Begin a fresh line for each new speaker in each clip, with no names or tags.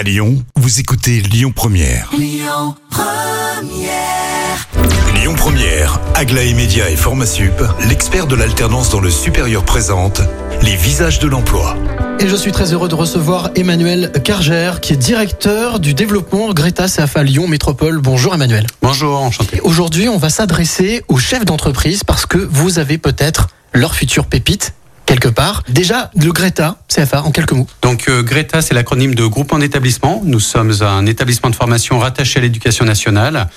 À Lyon, vous écoutez Lyon Première.
Lyon Première.
Lyon Première, Aglaé Média et Formasup, l'expert de l'alternance dans le supérieur présente les visages de l'emploi.
Et je suis très heureux de recevoir Emmanuel Carger, qui est directeur du développement Greta CFA Lyon Métropole. Bonjour Emmanuel.
Bonjour, enchanté.
Aujourd'hui, on va s'adresser aux chefs d'entreprise parce que vous avez peut-être leur future pépite quelque part. Déjà, le Greta CFA, en quelques mots.
Donc euh, Greta, c'est l'acronyme de groupement d'établissement. Nous sommes un établissement de formation rattaché à l'éducation nationale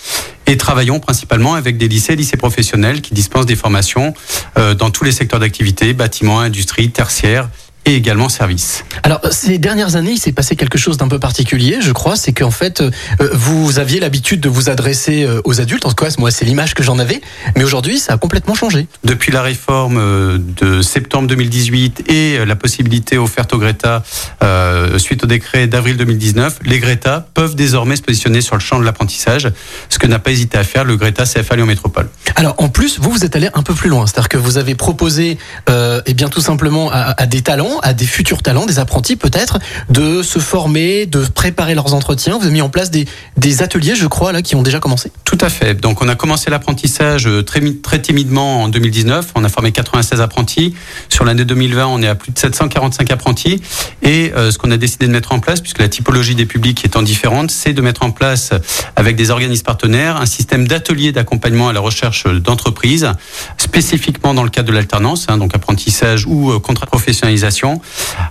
et travaillons principalement avec des lycées, lycées professionnels qui dispensent des formations euh, dans tous les secteurs d'activité, bâtiments, industrie, tertiaire et également service.
Alors, ces dernières années, il s'est passé quelque chose d'un peu particulier, je crois. C'est qu'en fait, euh, vous aviez l'habitude de vous adresser euh, aux adultes. En tout cas, moi, c'est l'image que j'en avais. Mais aujourd'hui, ça a complètement changé.
Depuis la réforme euh, de septembre 2018 et la possibilité offerte au Greta suite au décret d'avril 2019, les Greta peuvent désormais se positionner sur le champ de l'apprentissage, ce que n'a pas hésité à faire le Greta CFA Lyon Métropole.
Alors, en plus, vous, vous êtes allé un peu plus loin. C'est-à-dire que vous avez proposé, euh, eh bien, tout simplement à, à des talents à des futurs talents, des apprentis peut-être, de se former, de préparer leurs entretiens. Vous avez mis en place des, ateliers, je crois, là, qui ont déjà commencé.
Tout à fait. Donc, on a commencé l'apprentissage euh, très, très timidement en 2019. On a formé 96 apprentis. Sur l'année 2020, on est à plus de 745 apprentis. Et euh, ce qu'on a décidé de mettre en place, puisque la typologie des publics étant différente, c'est de mettre en place, avec des organismes partenaires, un système d'ateliers d'accompagnement à la recherche d'entreprises, spécifiquement dans le cadre de l'alternance, hein, donc apprentissage ou euh, contrat de professionnalisation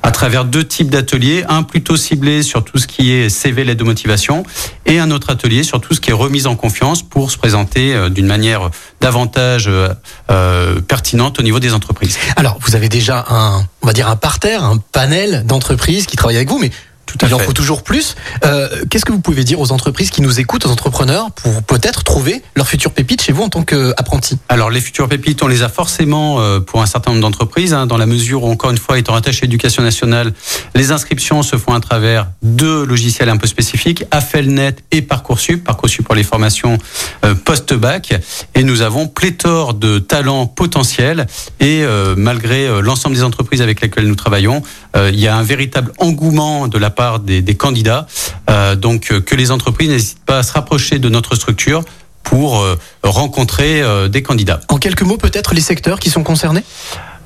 à travers deux types d'ateliers, un plutôt ciblé sur tout ce qui est CV, l'aide de motivation, et un autre atelier sur tout ce qui est remise en confiance pour se présenter euh, d'une manière davantage euh, euh, pertinente au niveau des entreprises.
Alors, vous avez déjà un, on va dire un parterre, un panel d'entreprises qui travaillent avec vous, mais
Tout à
il en faut toujours plus. Euh, Qu'est-ce que vous pouvez dire aux entreprises qui nous écoutent, aux entrepreneurs, pour peut-être trouver leur future pépite chez vous en tant qu'apprenti?
Alors les futures pépites, on les a forcément euh, pour un certain nombre d'entreprises, hein, dans la mesure où encore une fois, étant rattaché à l'éducation nationale, les inscriptions se font à travers deux logiciels un peu spécifiques, Affelnet et Parcoursup, Parcoursup pour les formations euh, post-bac, et nous avons pléthore de talents potentiels, et euh, malgré l'ensemble des entreprises avec lesquelles nous travaillons, il y a un véritable engouement de la part des, des candidats, euh, donc euh, que les entreprises n'hésitent pas à se rapprocher de notre structure pour euh, rencontrer des candidats.
En quelques mots, peut-être les secteurs qui sont concernés?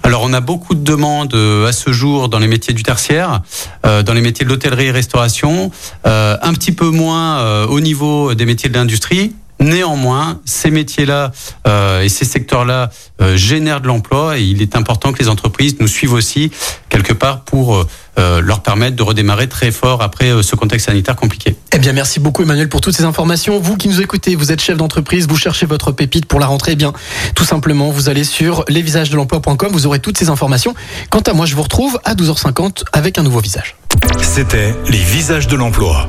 Alors on a beaucoup de demandes à ce jour dans les métiers du tertiaire, dans les métiers de l'hôtellerie et restauration, un petit peu moins au niveau des métiers de l'industrie. Néanmoins, ces métiers-là euh, et ces secteurs-là euh, génèrent de l'emploi et il est important que les entreprises nous suivent aussi quelque part pour euh, leur permettre de redémarrer très fort après euh, ce contexte sanitaire compliqué.
Eh bien, merci beaucoup Emmanuel pour toutes ces informations. Vous qui nous écoutez, vous êtes chef d'entreprise, vous cherchez votre pépite pour la rentrée, eh bien, tout simplement, vous allez sur lesvisagesdelemploi.com, vous aurez toutes ces informations. Quant à moi, je vous retrouve à 12h50 avec un nouveau visage.
C'était les visages de l'emploi.